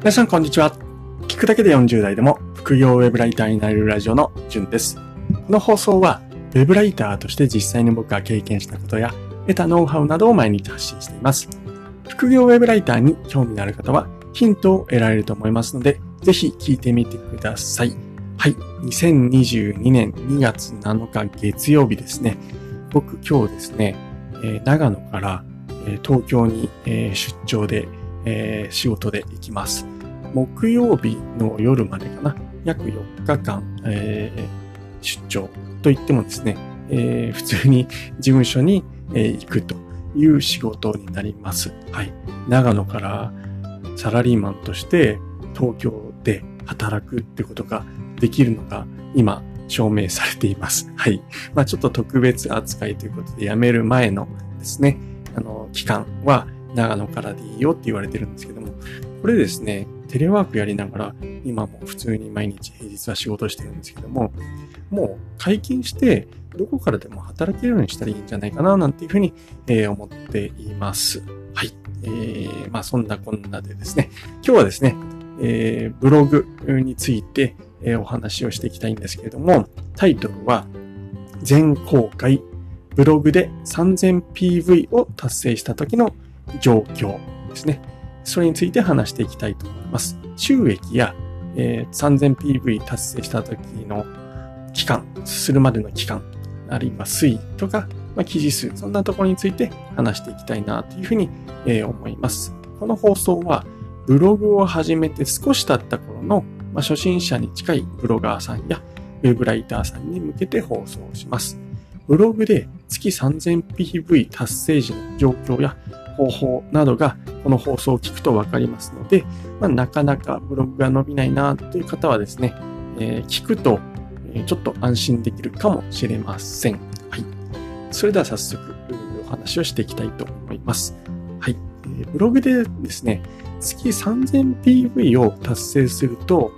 皆さんこんにちは。聞くだけで40代でも副業ウェブライターになれるラジオのじゅんです。この放送はウェブライターとして実際に僕が経験したことや得たノウハウなどを毎日発信しています。副業ウェブライターに興味のある方はヒントを得られると思いますので、ぜひ聞いてみてください。はい。2022年2月7日月曜日ですね。僕今日ですね、長野から、東京に、出張で、え仕事で行きます。木曜日の夜までかな。約4日間、え出張といってもですね、え普通に事務所に、え行くという仕事になります。はい。長野からサラリーマンとして東京で働くってことができるのが今証明されています。はい。まあちょっと特別扱いということで辞める前のですね、あの、期間は長野からでいいよって言われてるんですけども、これですね、テレワークやりながら今も普通に毎日平日は仕事してるんですけども、もう解禁してどこからでも働けるようにしたらいいんじゃないかななんていうふうに、えー、思っています。はい。えー、まあそんなこんなでですね、今日はですね、えー、ブログについて、えー、お話をしていきたいんですけれども、タイトルは、全公開ブログで 3000PV を達成した時の状況ですね。それについて話していきたいと思います。収益や、えー、3000PV 達成した時の期間、するまでの期間、あるいは推移とか、まあ、記事数、そんなところについて話していきたいなというふうに、えー、思います。この放送は、ブログを始めて少し経った頃の、まあ、初心者に近いブロガーさんやウェブライターさんに向けて放送します。ブログで月 3000PV 達成時の状況や方法などがこの放送を聞くとわかりますので、まあ、なかなかブログが伸びないなという方はですね、えー、聞くとちょっと安心できるかもしれません。はい。それでは早速お話をしていきたいと思います。はい。ブログでですね、月 3000PV を達成すると、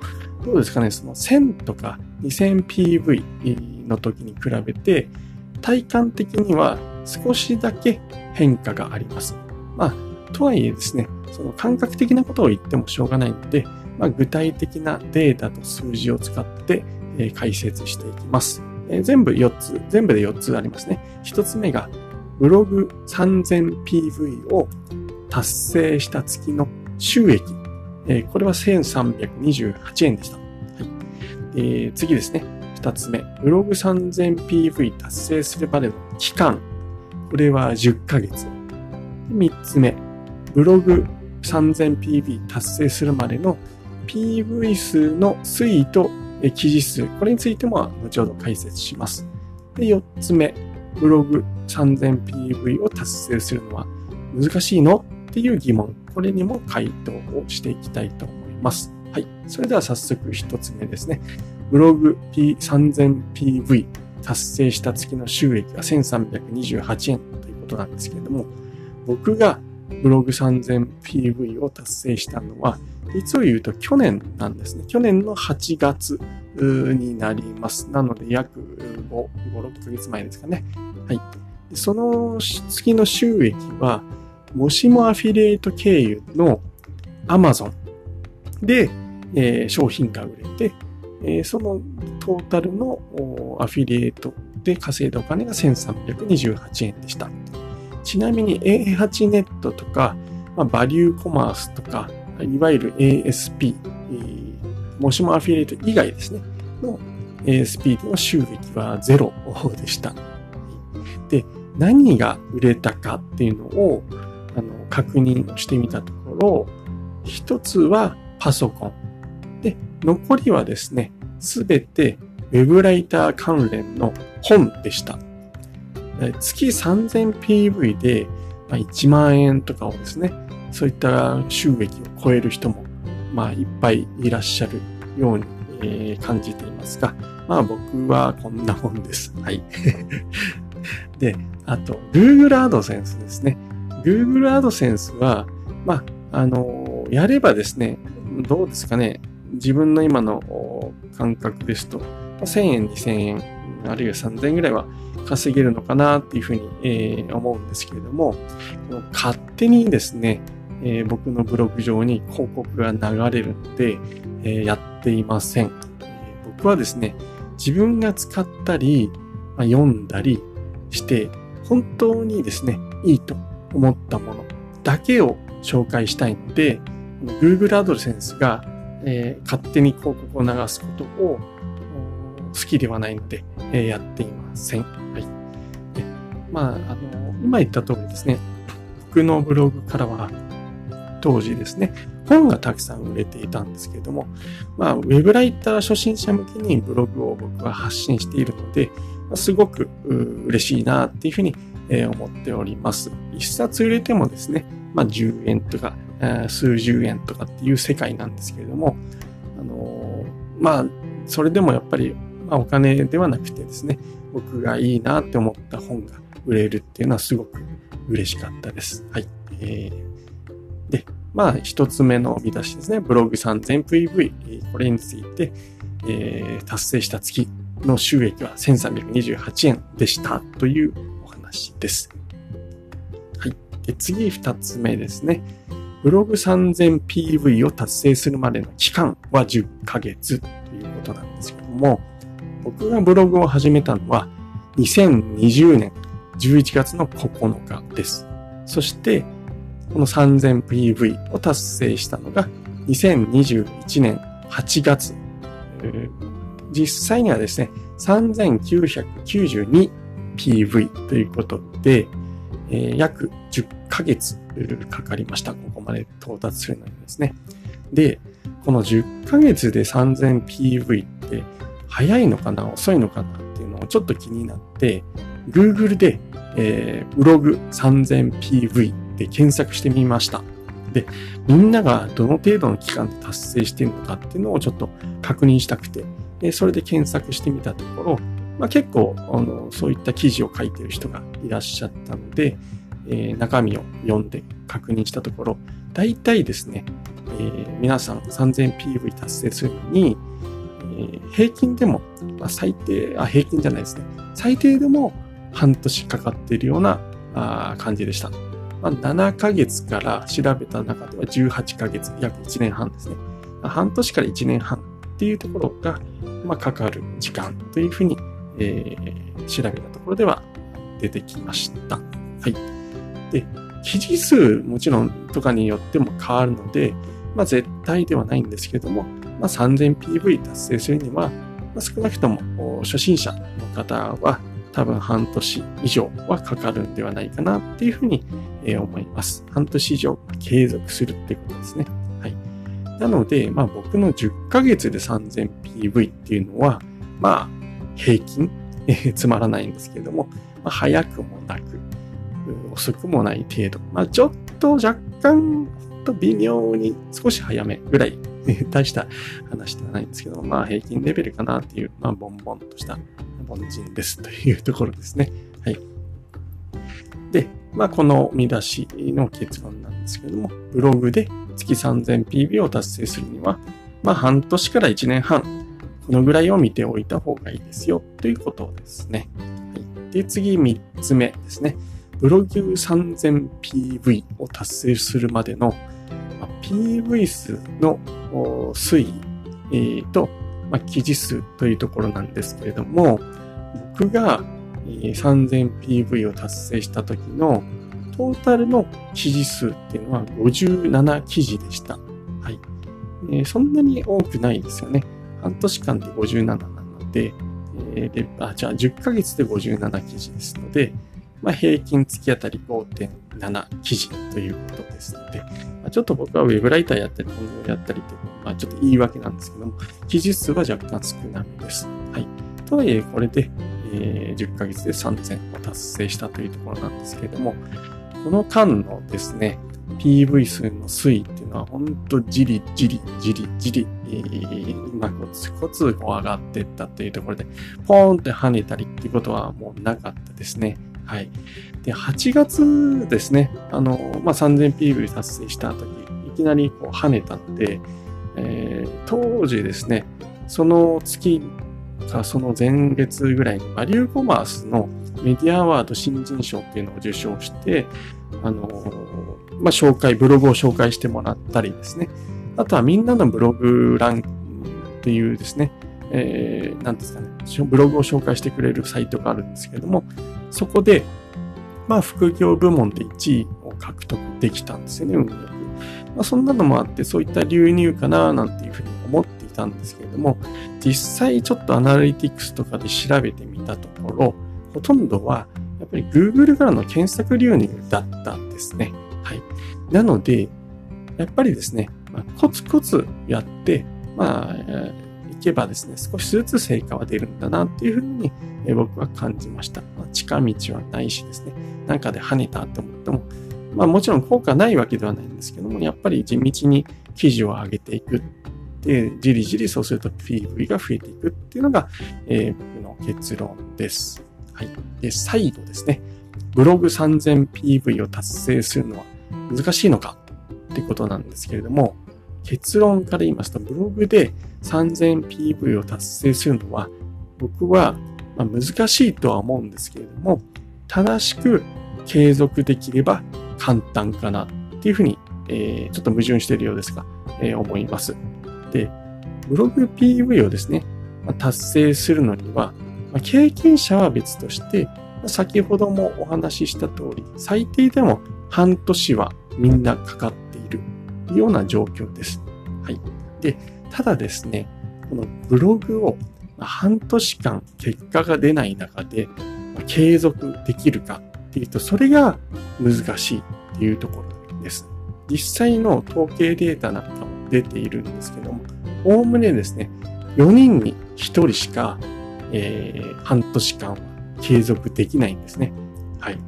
どうですかね、その1000とか 2000PV の時に比べて、体感的には少しだけ変化があります。まあ、とはいえですね、その感覚的なことを言ってもしょうがないので、まあ、具体的なデータと数字を使って、え、解説していきます、え、全部4つ、全部で4つありますね。1つ目が、ブログ 3000PV を達成した月の収益。え、これは1328円でした。はいえ、次ですね。二つ目。ブログ 3000PV 達成するまでの期間。これは10ヶ月。三つ目。ブログ 3000PV 達成するまでの PV 数の推移と記事数。これについても後ほど解説します。で、四つ目。ブログ 3000PV を達成するのは難しいの？っていう疑問。これにも回答をしていきたいと思います。はい。それでは早速一つ目ですね。ブログ 3000PV 達成した月の収益が1328円ということなんですけれども、僕がブログ 3000PV を達成したのは、実を言うと去年なんですね。去年の8月になります。なので約5、5 6ヶ月前ですかね。はい。その月の収益は、もしもアフィリエイト経由の Amazon で、えー、商品が売れて、えー、そのトータルのアフィリエイトで稼いだお金が1328円でした。ちなみに A8 ネットとか、まあ、バリューコマースとか、いわゆる ASP、えー、もしもアフィリエイト以外ですね、の ASP の収益はゼロでした。で、何が売れたかっていうのを、あの、確認してみたところ、一つはパソコン。で、残りはですね、すべて Web ライター関連の本でした。月 3000PV で1万円とかをですね、そういった収益を超える人も、まあ、いっぱいいらっしゃるように、感じていますが、まあ僕はこんなもんです。はい。で、あと、Google AdSense ですね。Google AdSense は、まあ、あの、やればですね、どうですかね、自分の今の感覚ですと、1000円、2000円、あるいは3000円ぐらいは稼げるのかなっていうふうに、えー、思うんですけれども、この勝手にですね、えー、僕のブログ上に広告が流れるので、えー、やっていません、え、僕はですね、自分が使ったり、まあ、読んだりして、本当にですね、いいと思ったものだけを紹介したいので、Google アドセンスが、えー、勝手に広告を流すことを好きではないので、えー、やっていません。まあ、あの、今言った通りですね、僕のブログからは当時ですね、本がたくさん売れていたんですけれども、まあ、ウェブライター初心者向けにブログを僕は発信しているので、すごく嬉しいなっていうふうに思っております。一冊売れてもですね、まあ、10円とか、数十円とかっていう世界なんですけれども、あのまあ、それでもやっぱり、まあ、お金ではなくてですね、僕がいいなって思った本が売れるっていうのはすごく嬉しかったです。はい。えー、で、まあ、一つ目の見出しですね。ブログ 3000VV。これについて、えー、達成した月の収益は1328円でしたというお話です。はい。で、次二つ目ですね。ブログ 3000PV を達成するまでの期間は10ヶ月ということなんですけども、僕がブログを始めたのは2020年11月の9日です。そして、この 3000PV を達成したのが2021年8月。実際にはですね、3992PV ということで、え、約10ヶ月かかりました。ここまで到達するのにですね。で、この10ヶ月で 3000PV って早いのかな遅いのかなっていうのをちょっと気になって、Google で、えー、ブログ 3000PV で検索してみました。で、みんながどの程度の期間で達成してるのかっていうのをちょっと確認したくて、でそれで検索してみたところ、まあ、結構あのそういった記事を書いてる人がいらっしゃったので、えー、中身を読んで確認したところ、大体ですね、えー、皆さん 3000PV 達成するのに、えー、平均でも、まあ、最低あ、平均じゃないですね。最低でも半年かかっているようなあ感じでした。まあ、7ヶ月から調べた中では18ヶ月、約1年半ですね。半年から1年半っていうところが、まあ、かかる時間というふうに、えー、調べたところでは出てきました。はい。で、記事数もちろんとかによっても変わるので、まあ、絶対ではないんですけれども、まあ、3000PV 達成するには、まあ、少なくとも初心者の方は多分半年以上はかかるんではないかなっていうふうに思います。半年以上継続するってことですね。はい。なので、まあ僕の10ヶ月で 3000PV っていうのは、まあ平均、つまらないんですけれども、まあ、早くもなく、遅くもない程度。まあちょっと若干、と微妙に少し早めぐらい、大した話ではないんですけど、まあ平均レベルかなっていう、まあボンボンとした凡人ですというところですね。はい。で、まあ、この見出しの結論なんですけども、ブログで月 3000PB を達成するには、まあ、半年から1年半、このぐらいを見ておいた方がいいですよ、ということですね。はい、で、次3つ目ですね。ブログ 3000PV を達成するまでの、まあ、PV 数の推移、と、まあ、記事数というところなんですけれども、僕が 3000PV を達成した時のトータルの記事数っていうのは57記事でした。はい。えー、そんなに多くないですよね。半年間で57なので、えー、であじゃあ10ヶ月で57記事ですので、まあ、平均月あたり5.7記事ということですので、まあ、ちょっと僕はウェブライターやったり、本業やったりというまあ、ちょっと言い訳なんですけども、記事数は若干少なめです。はい。とはいえ、これで、えー、10ヶ月で3000を達成したというところなんですけれども、この間のですね、PV 数の推移っていうのは、ほんとじりじりじりじり、えー、まあ、コツコツこう上がっていったっていうところで、ポーンって跳ねたりっていうことはもうなかったですね。はい。で、8月ですね、あの、まあ、3000PV 達成した時、いきなりこう跳ねたので、えー、当時ですね、その月かその前月ぐらいにバリューコマースのメディアアワード新人賞っていうのを受賞して、あの、まあ、紹介、ブログを紹介してもらったりですね。あとはみんなのブログ欄っていうですね、えー、なんですかね、ブログを紹介してくれるサイトがあるんですけれども、そこで、まあ、副業部門で1位を獲得できたんですよね、運よく。まあ、そんなのもあって、そういった流入かな、なんていうふうに思ってたんですけれども、実際ちょっとアナリティクスとかで調べてみたところ、ほとんどは、やっぱり Google からの検索流入だったんですね。はい。なので、やっぱりですね、まあ、コツコツやって、まあ、いけばですね、少しずつ成果は出るんだなっていうふうに僕は感じました。まあ、近道はないしですね、なんかで跳ねたって思っても、まあもちろん効果ないわけではないんですけども、やっぱり地道に記事を上げていく。で、じりじりそうすると PV が増えていくっていうのが、えー、僕の結論です。はい。で、再度ですね、ブログ 3000PV を達成するのは難しいのかってことなんですけれども、結論から言いますと、ブログで 3000PV を達成するのは、僕は難しいとは思うんですけれども、正しく継続できれば簡単かなっていうふうに、えー、ちょっと矛盾しているようですが、えー、思います。で、ブログ PV をですね、達成するのには、経験者は別として、先ほどもお話しした通り、最低でも半年はみんなかかっているような状況です。はい。で、ただですね、このブログを半年間結果が出ない中で継続できるかっていうと、それが難しいっていうところです。実際の統計データなんかも出ているんですけども、おおむねですね、4人に1人しか、えー、半年間は継続できないんですね。はい。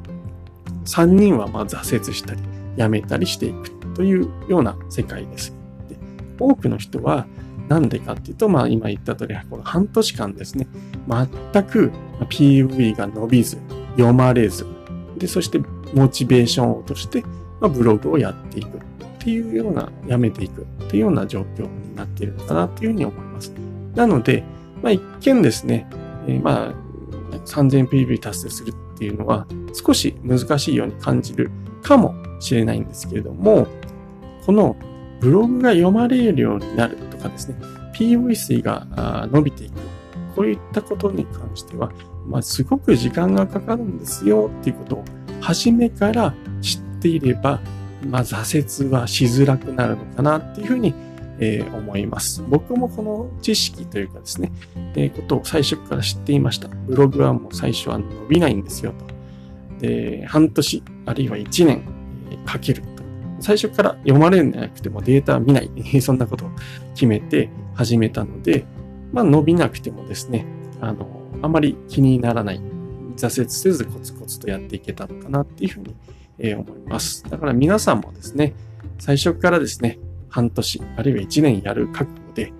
3人はま挫折したり、辞めたりしていくというような世界です。で多くの人は、なんでかっていうと、まあ今言った通り、この半年間ですね、全く PV が伸びず、読まれず、で、そしてモチベーションを落として、まあ、ブログをやっていくっていうような、やめていくっていうような状況になっているのかなっていうふうに思います。なので、まあ一見ですね、えー、まあ 3000PV 達成するっていうのは少し難しいように感じるかもしれないんですけれども、このブログが読まれるようになるとかですね、PV 数が伸びていく。こういったことに関しては、まあ、すごく時間がかかるんですよっていうことを初めから知っていれば、まあ、挫折はしづらくなるのかなっていうふうに、えー、思います。僕もこの知識というかですね、えー、ことを最初から知っていました。ブログはもう最初は伸びないんですよと。で、半年、あるいは1年えかけると。最初から読まれるんじゃなくてもデータ見ない。そんなことを決めて始めたので、まあ伸びなくてもですね、あの、あまり気にならない。挫折せずコツコツとやっていけたのかなっていうふうに、え思います。だから皆さんもですね、最初からですね、半年、あるいは1年やる覚悟で、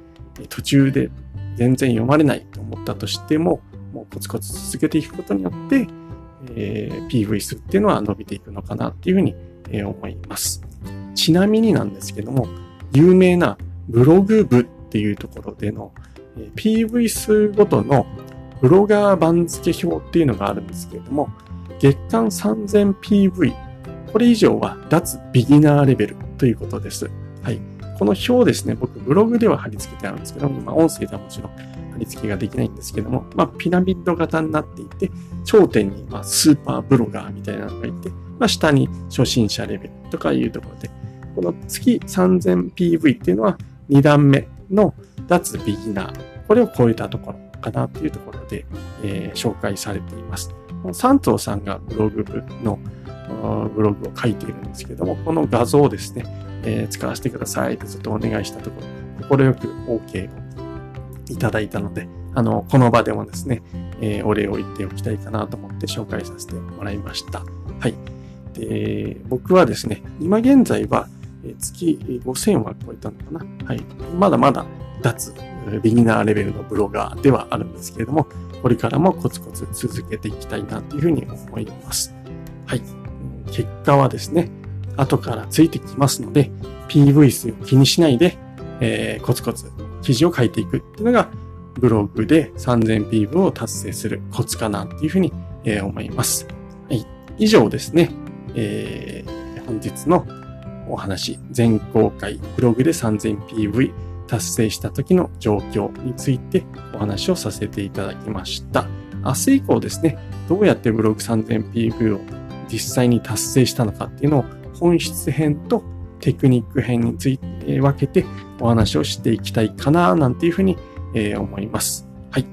途中で全然読まれないと思ったとしても、もうコツコツ続けていくことによって、えー、PV 数っていうのは伸びていくのかなっていうふうに、えー、思います。ちなみになんですけども、有名なブログ部っていうところでの、えー、PV 数ごとのブロガー番付表っていうのがあるんですけれども、月間 3000PV、これ以上は脱ビギナーレベルということです。はい。この表ですね、僕ブログでは貼り付けてあるんですけども、まあ音声ではもちろん貼り付けができないんですけども、まあピラミッド型になっていて、頂点にまスーパーブロガーみたいなのがいて、まあ下に初心者レベルとかいうところで、この月 3000PV っていうのは2段目の脱ビギナー。これを超えたところかなっていうところで、えー、紹介されています。この三藤さんがブログのブログを書いているんですけども、この画像をですね、えー、使わせてくださいってずっとお願いしたところ、快く OK をいただいたので、あの、この場でもですね、えー、お礼を言っておきたいかなと思って紹介させてもらいました。はい。で、僕はですね、今現在は月5000は超えたのかな？はい。まだまだ脱ビギナーレベルのブロガーではあるんですけれども、これからもコツコツ続けていきたいなというふうに思います。はい。結果はですね、後からついてきますので、PV 数を気にしないで、えー、コツコツ記事を書いていくっていうのが、ブログで 3000PV を達成するコツかなっていうふうに、えー、思います。はい。以上ですね、えー、本日のお話、全公開ブログで 3000PV 達成した時の状況についてお話をさせていただきました。明日以降ですね、どうやってブログ 3000PV を実際に達成したのかっていうのを本質編とテクニック編について分けてお話をしていきたいかななんていうふうに、え思います。はい。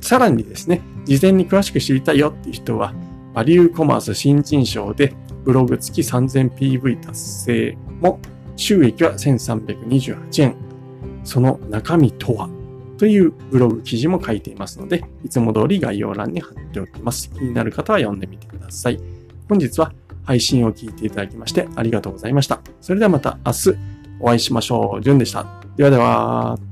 さらにですね、事前に詳しく知りたいよっていう人は、バリューコマース新人賞でブログ付き 3000PV 達成も収益は1328円。その中身とはというブログ記事も書いていますので、いつも通り概要欄に貼っておきます。気になる方は読んでみてください。本日は配信を聞いていただきましてありがとうございました。それではまた明日お会いしましょう。じゅんでした。ではでは。